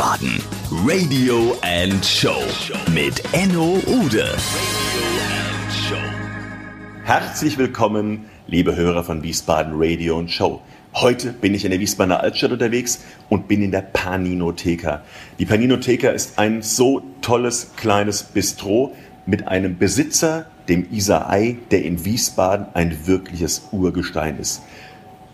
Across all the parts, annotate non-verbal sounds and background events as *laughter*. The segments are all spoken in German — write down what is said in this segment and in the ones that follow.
Wiesbaden. Radio and Show mit Enno Ude. Herzlich willkommen, liebe Hörer von Wiesbaden Radio und Show. Heute bin ich in der Wiesbadener Altstadt unterwegs und bin in der Paninotheka. Die Paninotheka ist ein so tolles kleines Bistro mit einem Besitzer, dem Isa Ei, der in Wiesbaden ein wirkliches Urgestein ist.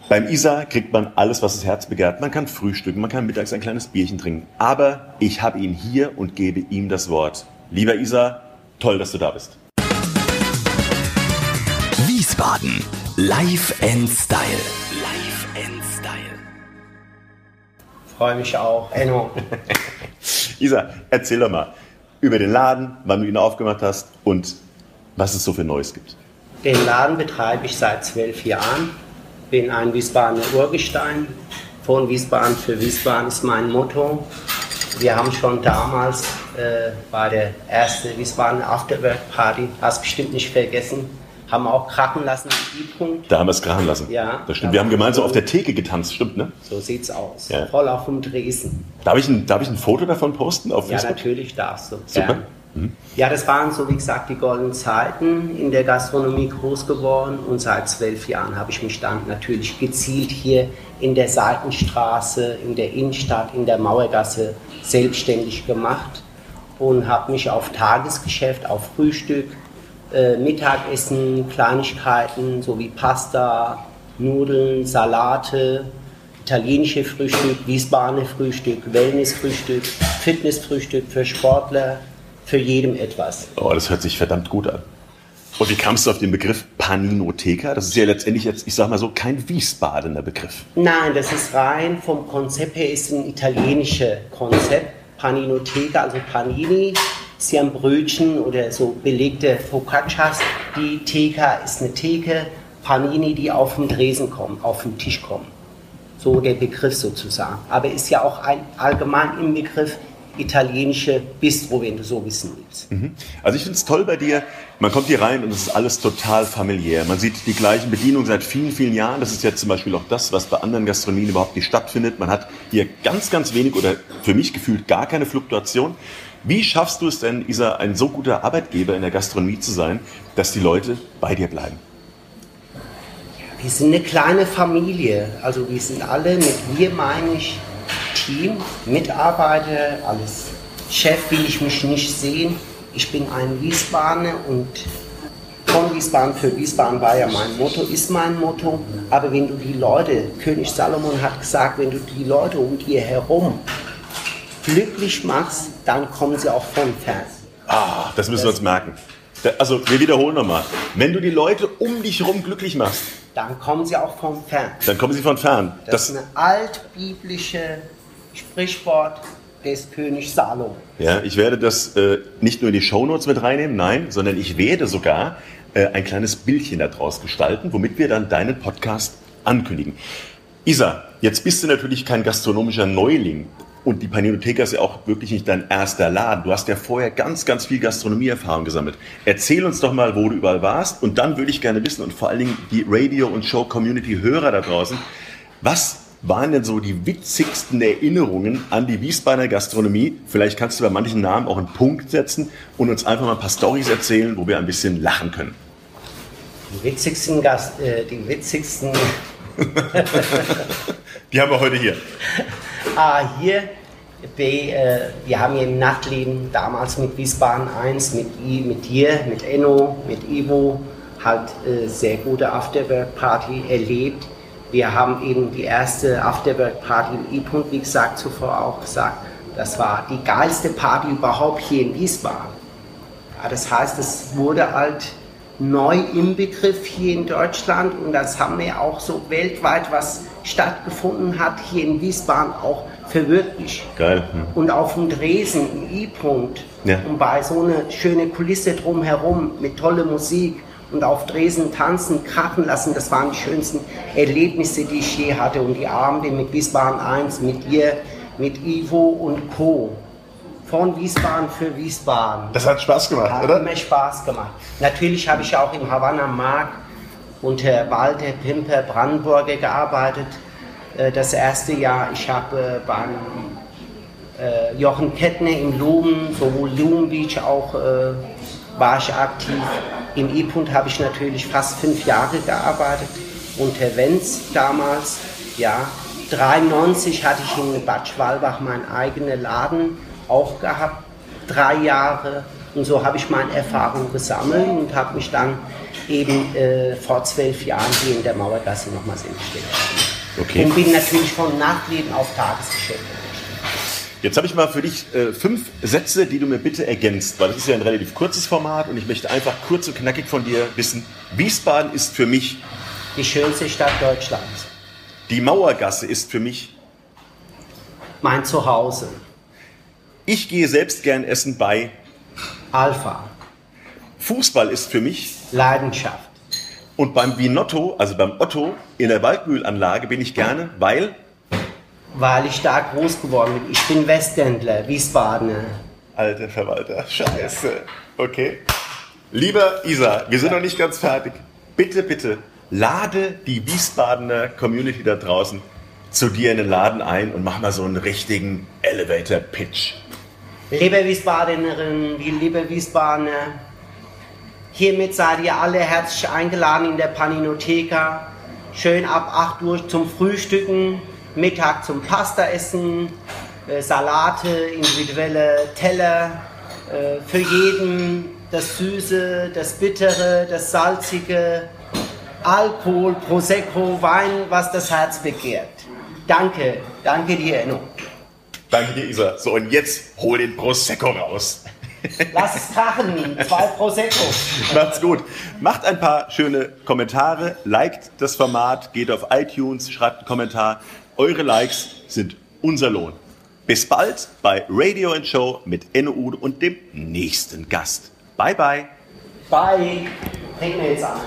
Beim Isa kriegt man alles, was das Herz begehrt. Man kann frühstücken, man kann mittags ein kleines Bierchen trinken. Aber ich habe ihn hier und gebe ihm das Wort. Lieber Isa, toll, dass du da bist. Wiesbaden. Life and Style. Life and Style. Freue mich auch. Enno. *laughs* Isa, erzähl doch mal über den Laden, wann du ihn aufgemacht hast und was es so für Neues gibt. Den Laden betreibe ich seit zwölf Jahren bin ein Wiesbadener Urgestein. Von Wiesbaden für Wiesbaden ist mein Motto. Wir haben schon damals äh, bei der ersten Wiesbaden Afterwork Party, hast bestimmt nicht vergessen, haben wir auch krachen lassen Punkt. Da haben wir es krachen lassen. Ja. Das stimmt. Wir haben gemeinsam auf der Theke getanzt, stimmt, ne? So sieht's aus. Ja. Voll auf dem Dresden. Darf ich, ein, darf ich ein Foto davon posten auf Facebook? Ja, natürlich darfst du. Super. Ja. Ja, das waren so wie gesagt die goldenen Zeiten in der Gastronomie groß geworden. Und seit zwölf Jahren habe ich mich dann natürlich gezielt hier in der Seitenstraße, in der Innenstadt, in der Mauergasse selbstständig gemacht und habe mich auf Tagesgeschäft, auf Frühstück, äh, Mittagessen, Kleinigkeiten sowie Pasta, Nudeln, Salate, italienische Frühstück, Wiesbadener Frühstück, Wellnessfrühstück, Fitnessfrühstück für Sportler, für jedem etwas. Oh, das hört sich verdammt gut an. Und wie kamst du auf den Begriff Paninotheka? Das ist ja letztendlich jetzt, ich sag mal so, kein Wiesbadener Begriff. Nein, das ist rein vom Konzept her ist ein italienisches Konzept. Paninotheka, also Panini ist ja ein Brötchen oder so belegte Focaccias. Die Theka ist eine Theke, Panini, die auf den Dresen kommen, auf den Tisch kommen. So der Begriff sozusagen. Aber ist ja auch ein allgemein im Begriff italienische Bistro, wenn du so wissen willst. Mhm. Also ich finde es toll bei dir, man kommt hier rein und es ist alles total familiär. Man sieht die gleichen Bedienungen seit vielen, vielen Jahren. Das ist jetzt zum Beispiel auch das, was bei anderen Gastronomien überhaupt nicht stattfindet. Man hat hier ganz, ganz wenig oder für mich gefühlt gar keine Fluktuation. Wie schaffst du es denn, Isa, ein so guter Arbeitgeber in der Gastronomie zu sein, dass die Leute bei dir bleiben? Wir sind eine kleine Familie. Also wir sind alle, mit wir meine ich Team, Mitarbeiter, als Chef will ich mich nicht sehen. Ich bin ein Wiesbadener und von Wiesbaden für Wiesbaden war ja mein Motto, ist mein Motto. Aber wenn du die Leute, König Salomon hat gesagt, wenn du die Leute um dir herum glücklich machst, dann kommen sie auch von fern. Ah, das müssen wir uns merken. Also wir wiederholen nochmal. Wenn du die Leute um dich herum glücklich machst, dann kommen sie auch von fern. Dann kommen sie von fern. Das, das ist eine altbiblische Sprichwort des Königs Salom. Ja, ich werde das äh, nicht nur in die Shownotes mit reinnehmen, nein, sondern ich werde sogar äh, ein kleines Bildchen daraus gestalten, womit wir dann deinen Podcast ankündigen. Isa, jetzt bist du natürlich kein gastronomischer Neuling. Und die Paninotheka ist ja auch wirklich nicht dein erster Laden. Du hast ja vorher ganz, ganz viel Gastronomieerfahrung gesammelt. Erzähl uns doch mal, wo du überall warst. Und dann würde ich gerne wissen, und vor allen Dingen die Radio- und Show-Community-Hörer da draußen, was waren denn so die witzigsten Erinnerungen an die Wiesbadener Gastronomie? Vielleicht kannst du bei manchen Namen auch einen Punkt setzen und uns einfach mal ein paar Storys erzählen, wo wir ein bisschen lachen können. Die witzigsten Gast, äh, die witzigsten. *laughs* die haben wir heute hier. *laughs* Ah, hier, B, äh, wir haben hier im Nachtleben damals mit Wiesbaden 1, mit, I, mit dir, mit Enno, mit Ivo, halt äh, sehr gute Afterwork-Party erlebt wir haben eben die erste Afterwork-Party im E-Punkt, wie gesagt, zuvor auch gesagt, das war die geilste Party überhaupt hier in Wiesbaden. Ja, das heißt, es wurde halt neu im Begriff hier in Deutschland und das haben wir auch so weltweit, was stattgefunden hat, hier in Wiesbaden auch verwirklicht. Geil. Hm. Und auf dem Dresen im E-Punkt ja. und bei so einer schönen Kulisse drumherum mit toller Musik und auf Dresden tanzen, krachen lassen. Das waren die schönsten Erlebnisse, die ich je hatte. Und die Abende mit Wiesbaden 1, mit dir, mit Ivo und Co. Von Wiesbaden für Wiesbaden. Das hat Spaß gemacht, hat oder? Hat mir Spaß gemacht. Natürlich habe ich auch im Havanna Markt unter Walter Pimper Brandenburger gearbeitet. Äh, das erste Jahr, ich habe äh, beim äh, Jochen Kettner im Lumen, sowohl Lumen Beach auch war ich aktiv. Im E-Punkt habe ich natürlich fast fünf Jahre gearbeitet. Unter Wenz damals, ja. 93 hatte ich in Bad Schwalbach meinen eigenen Laden auch gehabt. Drei Jahre. Und so habe ich meine Erfahrungen gesammelt und habe mich dann eben äh, vor zwölf Jahren hier in der Mauergasse nochmal selbstständig Okay. Und bin natürlich von Nachtleben auf Tagesgeschäft. Jetzt habe ich mal für dich äh, fünf Sätze, die du mir bitte ergänzt, weil das ist ja ein relativ kurzes Format und ich möchte einfach kurz und knackig von dir wissen, Wiesbaden ist für mich, Die schönste Stadt Deutschlands. die Mauergasse ist für mich, Mein Zuhause. ich gehe selbst gern essen bei, Alpha. Fußball ist für mich Leidenschaft. und beim Binotto, also beim Otto in der Waldmühlanlage bin ich gerne, weil Weil ich da groß geworden bin. Ich bin Westendler, Wiesbadener. Alter Verwalter, *laughs* scheiße. Okay. Lieber Isa, wir sind noch nicht ganz fertig. Bitte, bitte, lade die Wiesbadener Community da draußen zu dir in den Laden ein und mach mal so einen richtigen Elevator-Pitch. Liebe Wiesbadenerinnen, liebe Wiesbadener, hiermit seid ihr alle herzlich eingeladen in der Paninotheka. Schön ab 8 Uhr zum Frühstücken, Mittag zum Pastaessen, äh, Salate, individuelle Teller, äh, für jeden das Süße, das Bittere, das Salzige, Alkohol, Prosecco, Wein, was das Herz begehrt. Danke, danke dir, Enno. Danke dir, Isa. So, und jetzt hol den Prosecco raus. Lass es krachen, zwei Prosecco. Macht's gut. Macht ein paar schöne Kommentare, liked das Format, geht auf iTunes, schreibt einen Kommentar. Eure Likes sind unser Lohn. Bis bald bei Radio and Show mit Enno Ude und dem nächsten Gast. Bye bye. Bye. Trink mir jetzt an.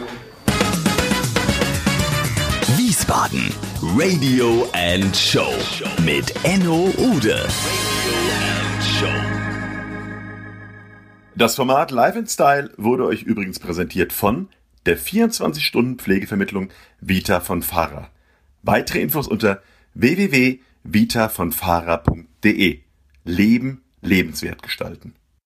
Wiesbaden Radio and Show mit Enno Ude. Das Format Live in Style wurde euch übrigens präsentiert von der 24-Stunden-Pflegevermittlung Vita von Fahrer. Weitere Infos unter www.vitavonfahrer.de. Leben lebenswert gestalten.